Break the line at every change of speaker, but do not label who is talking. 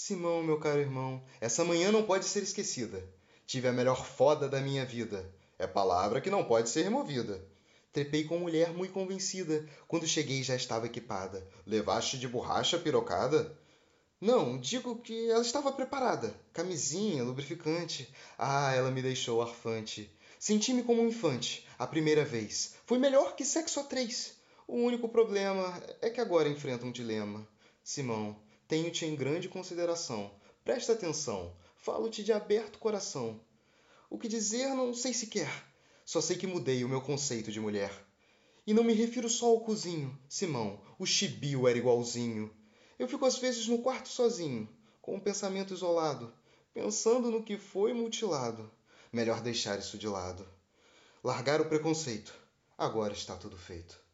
Simão, meu caro irmão, essa manhã não pode ser esquecida. Tive a melhor foda da minha vida. É palavra que não pode ser removida. Trepei com mulher muito convencida. Quando cheguei já estava equipada. Levaste de borracha pirocada? Não, digo que ela estava preparada. Camisinha, lubrificante. Ah, ela me deixou arfante. Senti-me como um infante, a primeira vez. Foi melhor que sexo a três. O único problema é que agora enfrento um dilema. Simão, tenho-te em grande consideração. Presta atenção, falo-te de aberto coração. O que dizer não sei sequer. Só sei que mudei o meu conceito de mulher. E não me refiro só ao cozinho, Simão, o chibio era igualzinho. Eu fico às vezes no quarto sozinho, com um pensamento isolado, pensando no que foi mutilado. Melhor deixar isso de lado. Largar o preconceito. Agora está tudo feito.